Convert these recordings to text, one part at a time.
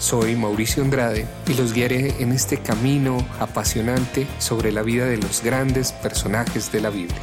Soy Mauricio Andrade y los guiaré en este camino apasionante sobre la vida de los grandes personajes de la Biblia.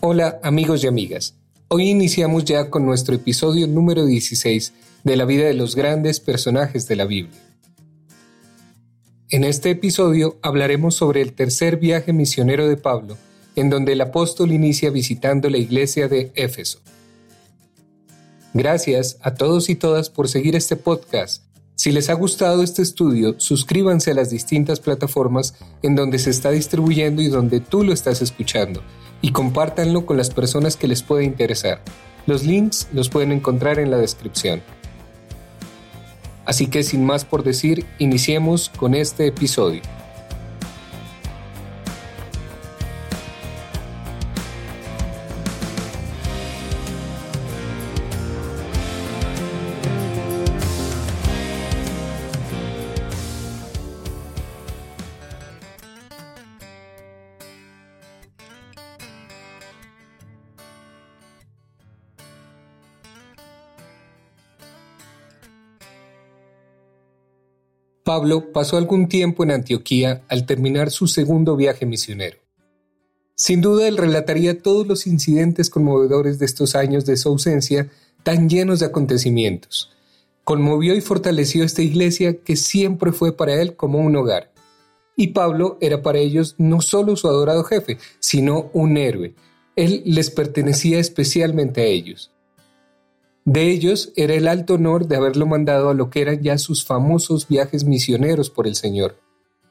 Hola amigos y amigas, hoy iniciamos ya con nuestro episodio número 16 de la vida de los grandes personajes de la Biblia. En este episodio hablaremos sobre el tercer viaje misionero de Pablo, en donde el apóstol inicia visitando la iglesia de Éfeso. Gracias a todos y todas por seguir este podcast. Si les ha gustado este estudio, suscríbanse a las distintas plataformas en donde se está distribuyendo y donde tú lo estás escuchando, y compártanlo con las personas que les pueda interesar. Los links los pueden encontrar en la descripción. Así que sin más por decir, iniciemos con este episodio. Pablo pasó algún tiempo en Antioquía al terminar su segundo viaje misionero. Sin duda él relataría todos los incidentes conmovedores de estos años de su ausencia, tan llenos de acontecimientos. Conmovió y fortaleció esta iglesia que siempre fue para él como un hogar. Y Pablo era para ellos no solo su adorado jefe, sino un héroe. Él les pertenecía especialmente a ellos. De ellos era el alto honor de haberlo mandado a lo que eran ya sus famosos viajes misioneros por el Señor.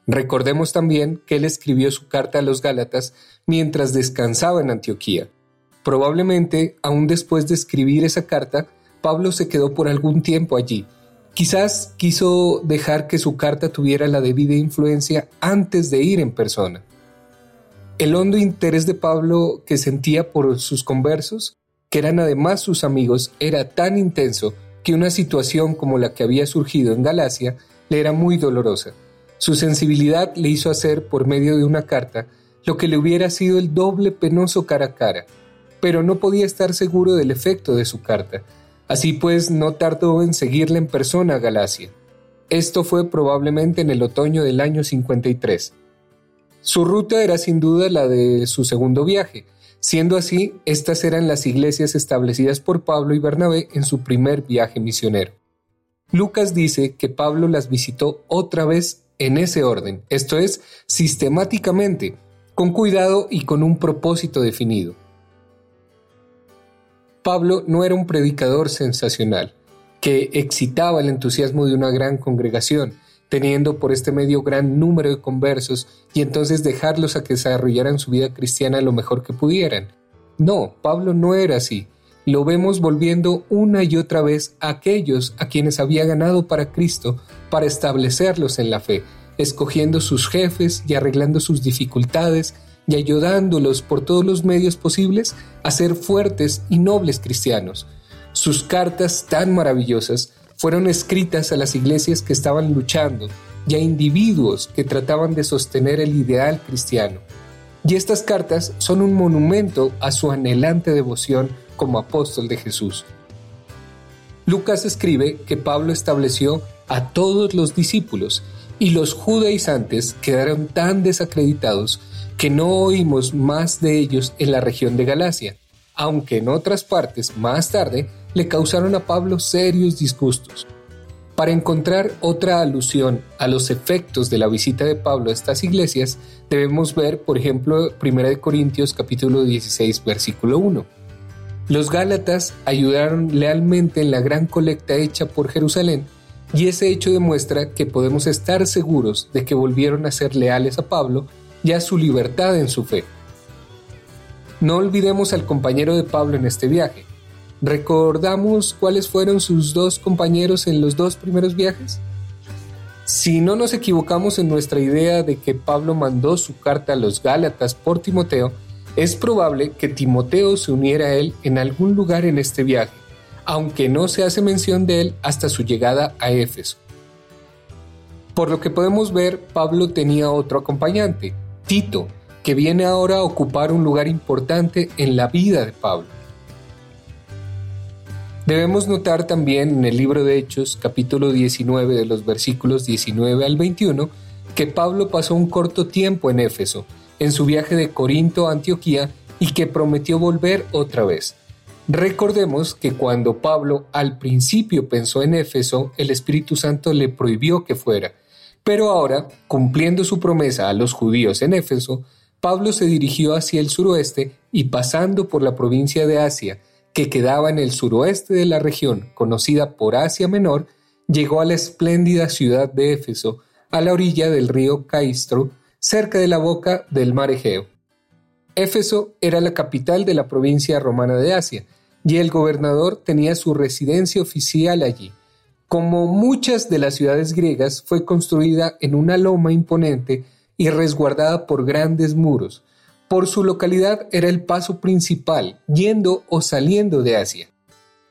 Recordemos también que él escribió su carta a los Gálatas mientras descansaba en Antioquía. Probablemente, aún después de escribir esa carta, Pablo se quedó por algún tiempo allí. Quizás quiso dejar que su carta tuviera la debida influencia antes de ir en persona. El hondo interés de Pablo que sentía por sus conversos eran además sus amigos, era tan intenso que una situación como la que había surgido en Galacia le era muy dolorosa. Su sensibilidad le hizo hacer, por medio de una carta, lo que le hubiera sido el doble penoso cara a cara, pero no podía estar seguro del efecto de su carta. Así pues, no tardó en seguirle en persona a Galacia. Esto fue probablemente en el otoño del año 53. Su ruta era sin duda la de su segundo viaje, Siendo así, estas eran las iglesias establecidas por Pablo y Bernabé en su primer viaje misionero. Lucas dice que Pablo las visitó otra vez en ese orden, esto es, sistemáticamente, con cuidado y con un propósito definido. Pablo no era un predicador sensacional, que excitaba el entusiasmo de una gran congregación, teniendo por este medio gran número de conversos y entonces dejarlos a que desarrollaran su vida cristiana lo mejor que pudieran. No, Pablo no era así. Lo vemos volviendo una y otra vez a aquellos a quienes había ganado para Cristo para establecerlos en la fe, escogiendo sus jefes y arreglando sus dificultades y ayudándolos por todos los medios posibles a ser fuertes y nobles cristianos. Sus cartas tan maravillosas fueron escritas a las iglesias que estaban luchando y a individuos que trataban de sostener el ideal cristiano. Y estas cartas son un monumento a su anhelante devoción como apóstol de Jesús. Lucas escribe que Pablo estableció a todos los discípulos y los judaizantes quedaron tan desacreditados que no oímos más de ellos en la región de Galacia, aunque en otras partes más tarde le causaron a Pablo serios disgustos. Para encontrar otra alusión a los efectos de la visita de Pablo a estas iglesias, debemos ver, por ejemplo, 1 Corintios capítulo 16, versículo 1. Los Gálatas ayudaron lealmente en la gran colecta hecha por Jerusalén y ese hecho demuestra que podemos estar seguros de que volvieron a ser leales a Pablo y a su libertad en su fe. No olvidemos al compañero de Pablo en este viaje. ¿Recordamos cuáles fueron sus dos compañeros en los dos primeros viajes? Si no nos equivocamos en nuestra idea de que Pablo mandó su carta a los Gálatas por Timoteo, es probable que Timoteo se uniera a él en algún lugar en este viaje, aunque no se hace mención de él hasta su llegada a Éfeso. Por lo que podemos ver, Pablo tenía otro acompañante, Tito, que viene ahora a ocupar un lugar importante en la vida de Pablo. Debemos notar también en el libro de Hechos, capítulo 19 de los versículos 19 al 21, que Pablo pasó un corto tiempo en Éfeso, en su viaje de Corinto a Antioquía, y que prometió volver otra vez. Recordemos que cuando Pablo al principio pensó en Éfeso, el Espíritu Santo le prohibió que fuera. Pero ahora, cumpliendo su promesa a los judíos en Éfeso, Pablo se dirigió hacia el suroeste y pasando por la provincia de Asia, que quedaba en el suroeste de la región conocida por Asia Menor, llegó a la espléndida ciudad de Éfeso, a la orilla del río Caistro, cerca de la boca del mar Egeo. Éfeso era la capital de la provincia romana de Asia, y el gobernador tenía su residencia oficial allí. Como muchas de las ciudades griegas, fue construida en una loma imponente y resguardada por grandes muros. Por su localidad era el paso principal, yendo o saliendo de Asia.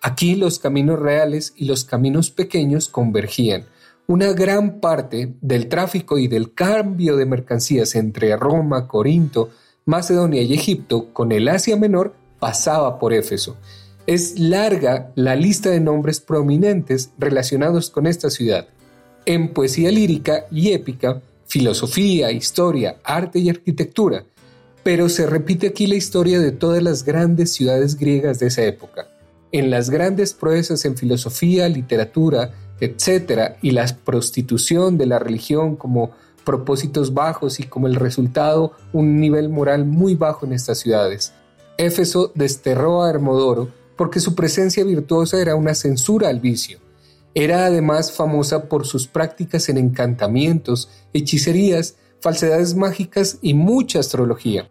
Aquí los caminos reales y los caminos pequeños convergían. Una gran parte del tráfico y del cambio de mercancías entre Roma, Corinto, Macedonia y Egipto con el Asia Menor pasaba por Éfeso. Es larga la lista de nombres prominentes relacionados con esta ciudad. En poesía lírica y épica, filosofía, historia, arte y arquitectura, pero se repite aquí la historia de todas las grandes ciudades griegas de esa época. En las grandes proezas en filosofía, literatura, etc., y la prostitución de la religión como propósitos bajos y como el resultado un nivel moral muy bajo en estas ciudades. Éfeso desterró a Hermodoro porque su presencia virtuosa era una censura al vicio. Era además famosa por sus prácticas en encantamientos, hechicerías, falsedades mágicas y mucha astrología.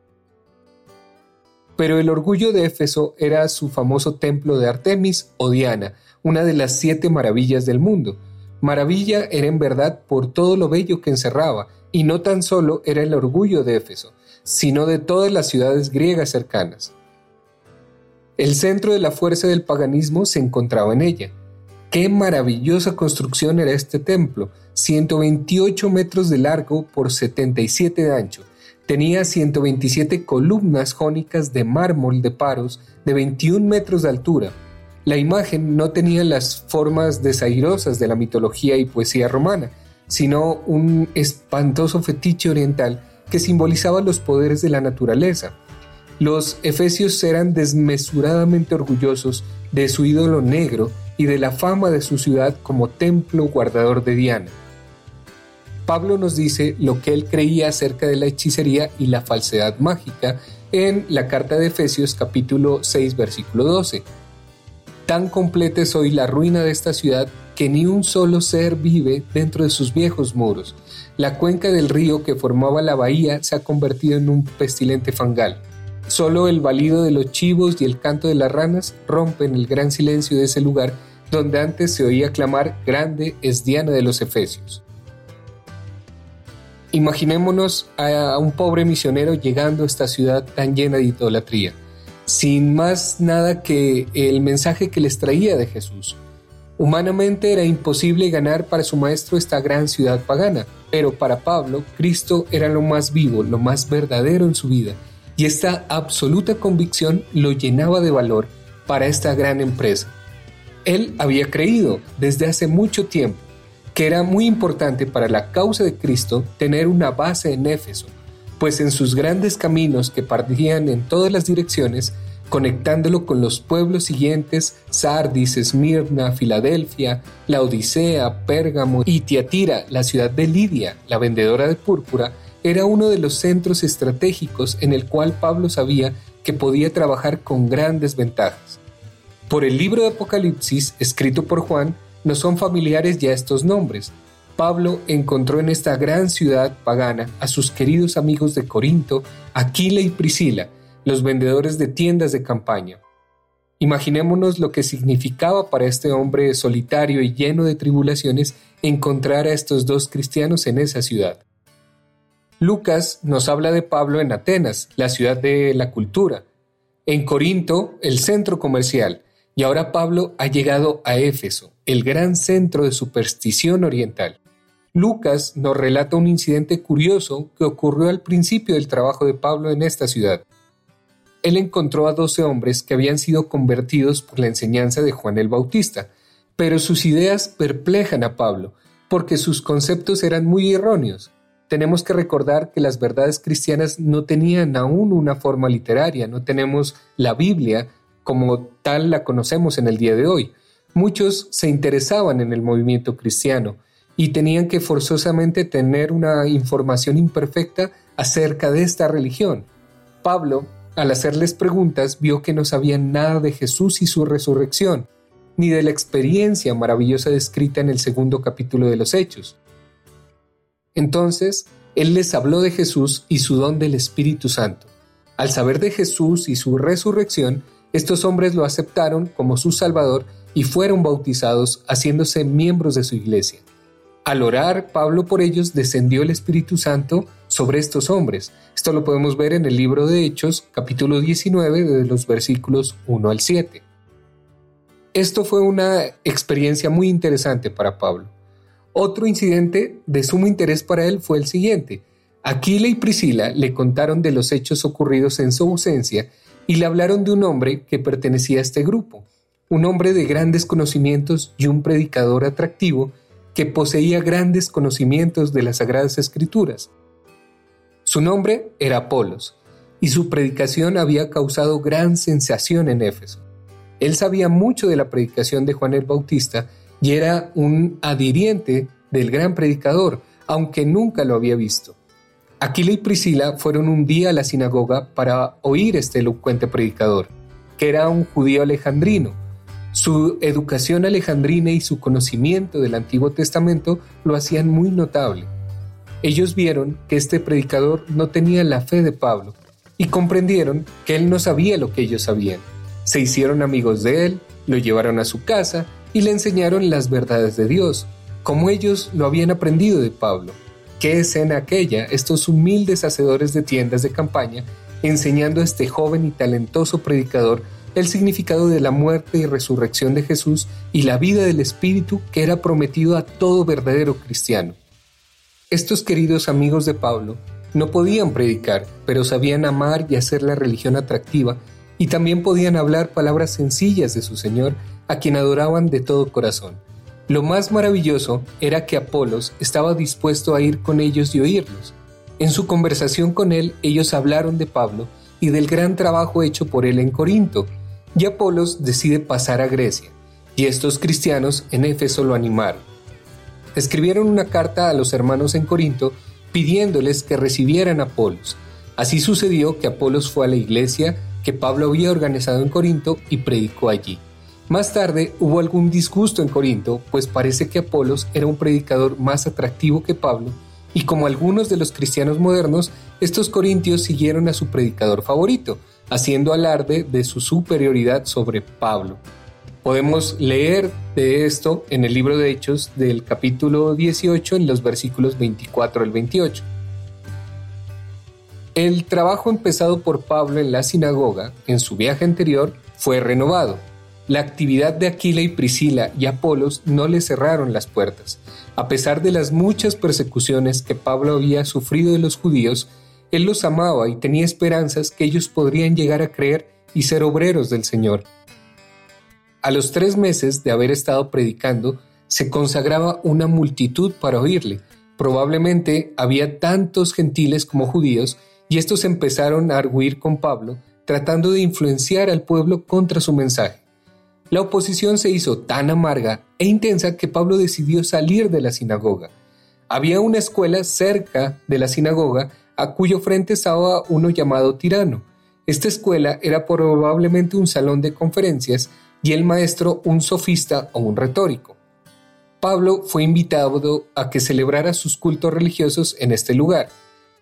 Pero el orgullo de Éfeso era su famoso templo de Artemis o Diana, una de las siete maravillas del mundo. Maravilla era en verdad por todo lo bello que encerraba, y no tan solo era el orgullo de Éfeso, sino de todas las ciudades griegas cercanas. El centro de la fuerza del paganismo se encontraba en ella. Qué maravillosa construcción era este templo, 128 metros de largo por 77 de ancho. Tenía 127 columnas jónicas de mármol de paros de 21 metros de altura. La imagen no tenía las formas desairosas de la mitología y poesía romana, sino un espantoso fetiche oriental que simbolizaba los poderes de la naturaleza. Los efesios eran desmesuradamente orgullosos de su ídolo negro y de la fama de su ciudad como templo guardador de Diana. Pablo nos dice lo que él creía acerca de la hechicería y la falsedad mágica en la carta de Efesios capítulo 6 versículo 12. Tan completa es hoy la ruina de esta ciudad que ni un solo ser vive dentro de sus viejos muros. La cuenca del río que formaba la bahía se ha convertido en un pestilente fangal. Solo el balido de los chivos y el canto de las ranas rompen el gran silencio de ese lugar donde antes se oía clamar Grande es Diana de los Efesios. Imaginémonos a un pobre misionero llegando a esta ciudad tan llena de idolatría, sin más nada que el mensaje que les traía de Jesús. Humanamente era imposible ganar para su maestro esta gran ciudad pagana, pero para Pablo, Cristo era lo más vivo, lo más verdadero en su vida, y esta absoluta convicción lo llenaba de valor para esta gran empresa. Él había creído desde hace mucho tiempo que era muy importante para la causa de Cristo tener una base en Éfeso, pues en sus grandes caminos que partían en todas las direcciones, conectándolo con los pueblos siguientes, Sardis, Esmirna, Filadelfia, la Odisea, Pérgamo y Tiatira, la ciudad de Lidia, la vendedora de púrpura, era uno de los centros estratégicos en el cual Pablo sabía que podía trabajar con grandes ventajas. Por el libro de Apocalipsis, escrito por Juan, no son familiares ya estos nombres. Pablo encontró en esta gran ciudad pagana a sus queridos amigos de Corinto, Aquila y Priscila, los vendedores de tiendas de campaña. Imaginémonos lo que significaba para este hombre solitario y lleno de tribulaciones encontrar a estos dos cristianos en esa ciudad. Lucas nos habla de Pablo en Atenas, la ciudad de la cultura, en Corinto, el centro comercial, y ahora Pablo ha llegado a Éfeso, el gran centro de superstición oriental. Lucas nos relata un incidente curioso que ocurrió al principio del trabajo de Pablo en esta ciudad él encontró a doce hombres que habían sido convertidos por la enseñanza de Juan el Bautista, pero sus ideas perplejan a Pablo, porque sus conceptos eran muy erróneos. Tenemos que recordar que las verdades cristianas no tenían aún una forma literaria, no tenemos la Biblia como tal la conocemos en el día de hoy. Muchos se interesaban en el movimiento cristiano y tenían que forzosamente tener una información imperfecta acerca de esta religión. Pablo al hacerles preguntas vio que no sabían nada de Jesús y su resurrección, ni de la experiencia maravillosa descrita en el segundo capítulo de los Hechos. Entonces, Él les habló de Jesús y su don del Espíritu Santo. Al saber de Jesús y su resurrección, estos hombres lo aceptaron como su Salvador y fueron bautizados, haciéndose miembros de su iglesia. Al orar Pablo por ellos, descendió el Espíritu Santo sobre estos hombres. Esto lo podemos ver en el libro de Hechos, capítulo 19, de los versículos 1 al 7. Esto fue una experiencia muy interesante para Pablo. Otro incidente de sumo interés para él fue el siguiente. Aquila y Priscila le contaron de los hechos ocurridos en su ausencia y le hablaron de un hombre que pertenecía a este grupo, un hombre de grandes conocimientos y un predicador atractivo que poseía grandes conocimientos de las Sagradas Escrituras. Su nombre era Apolos, y su predicación había causado gran sensación en Éfeso. Él sabía mucho de la predicación de Juan el Bautista y era un adhiriente del gran predicador, aunque nunca lo había visto. Aquila y Priscila fueron un día a la sinagoga para oír este elocuente predicador, que era un judío alejandrino. Su educación alejandrina y su conocimiento del Antiguo Testamento lo hacían muy notable. Ellos vieron que este predicador no tenía la fe de Pablo y comprendieron que él no sabía lo que ellos sabían. Se hicieron amigos de él, lo llevaron a su casa y le enseñaron las verdades de Dios, como ellos lo habían aprendido de Pablo. ¿Qué escena aquella estos humildes hacedores de tiendas de campaña enseñando a este joven y talentoso predicador el significado de la muerte y resurrección de Jesús y la vida del Espíritu que era prometido a todo verdadero cristiano? Estos queridos amigos de Pablo no podían predicar, pero sabían amar y hacer la religión atractiva, y también podían hablar palabras sencillas de su Señor, a quien adoraban de todo corazón. Lo más maravilloso era que Apolos estaba dispuesto a ir con ellos y oírlos. En su conversación con él, ellos hablaron de Pablo y del gran trabajo hecho por él en Corinto, y Apolos decide pasar a Grecia, y estos cristianos en Éfeso lo animaron escribieron una carta a los hermanos en Corinto pidiéndoles que recibieran a Apolos. Así sucedió que Apolos fue a la iglesia que Pablo había organizado en Corinto y predicó allí. Más tarde hubo algún disgusto en Corinto, pues parece que Apolos era un predicador más atractivo que Pablo, y como algunos de los cristianos modernos, estos corintios siguieron a su predicador favorito, haciendo alarde de su superioridad sobre Pablo. Podemos leer de esto en el libro de Hechos del capítulo 18 en los versículos 24 al 28. El trabajo empezado por Pablo en la sinagoga en su viaje anterior fue renovado. La actividad de Aquila y Priscila y Apolos no le cerraron las puertas. A pesar de las muchas persecuciones que Pablo había sufrido de los judíos, él los amaba y tenía esperanzas que ellos podrían llegar a creer y ser obreros del Señor. A los tres meses de haber estado predicando, se consagraba una multitud para oírle. Probablemente había tantos gentiles como judíos, y estos empezaron a arguir con Pablo, tratando de influenciar al pueblo contra su mensaje. La oposición se hizo tan amarga e intensa que Pablo decidió salir de la sinagoga. Había una escuela cerca de la sinagoga a cuyo frente estaba uno llamado Tirano. Esta escuela era probablemente un salón de conferencias y el maestro un sofista o un retórico. Pablo fue invitado a que celebrara sus cultos religiosos en este lugar.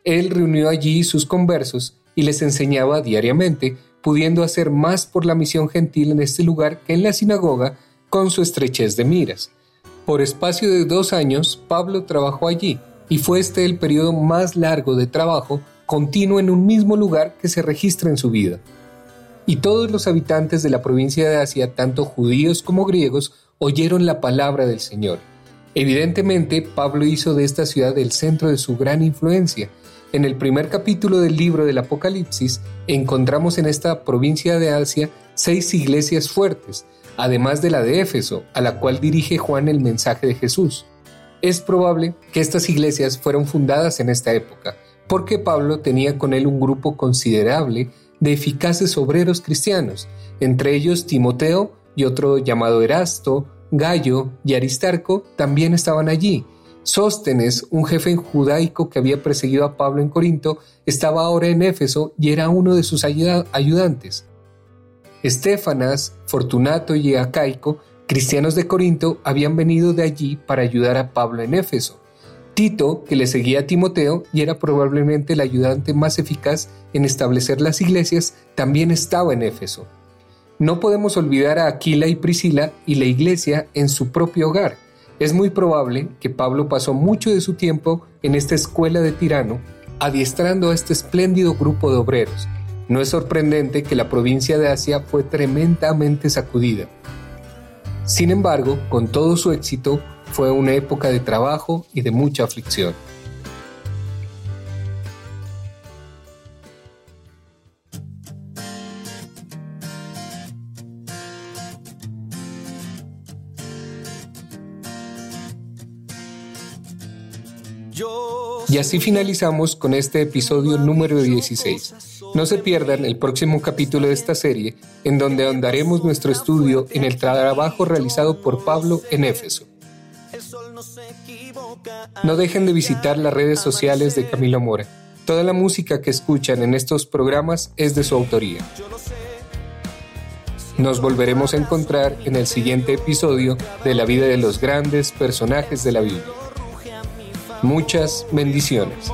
Él reunió allí sus conversos y les enseñaba diariamente, pudiendo hacer más por la misión gentil en este lugar que en la sinagoga con su estrechez de miras. Por espacio de dos años, Pablo trabajó allí, y fue este el periodo más largo de trabajo continuo en un mismo lugar que se registra en su vida. Y todos los habitantes de la provincia de Asia, tanto judíos como griegos, oyeron la palabra del Señor. Evidentemente, Pablo hizo de esta ciudad el centro de su gran influencia. En el primer capítulo del libro del Apocalipsis encontramos en esta provincia de Asia seis iglesias fuertes, además de la de Éfeso, a la cual dirige Juan el mensaje de Jesús. Es probable que estas iglesias fueron fundadas en esta época, porque Pablo tenía con él un grupo considerable de eficaces obreros cristianos, entre ellos Timoteo y otro llamado Erasto, Gallo y Aristarco también estaban allí. Sóstenes, un jefe judaico que había perseguido a Pablo en Corinto, estaba ahora en Éfeso y era uno de sus ayudantes. Estéfanas, Fortunato y Acaico, cristianos de Corinto, habían venido de allí para ayudar a Pablo en Éfeso. Tito, que le seguía a Timoteo y era probablemente el ayudante más eficaz en establecer las iglesias, también estaba en Éfeso. No podemos olvidar a Aquila y Priscila y la iglesia en su propio hogar. Es muy probable que Pablo pasó mucho de su tiempo en esta escuela de tirano, adiestrando a este espléndido grupo de obreros. No es sorprendente que la provincia de Asia fue tremendamente sacudida. Sin embargo, con todo su éxito, fue una época de trabajo y de mucha aflicción. Y así finalizamos con este episodio número 16. No se pierdan el próximo capítulo de esta serie, en donde ahondaremos nuestro estudio en el trabajo realizado por Pablo en Éfeso. No dejen de visitar las redes sociales de Camilo Mora. Toda la música que escuchan en estos programas es de su autoría. Nos volveremos a encontrar en el siguiente episodio de la vida de los grandes personajes de la Biblia. Muchas bendiciones.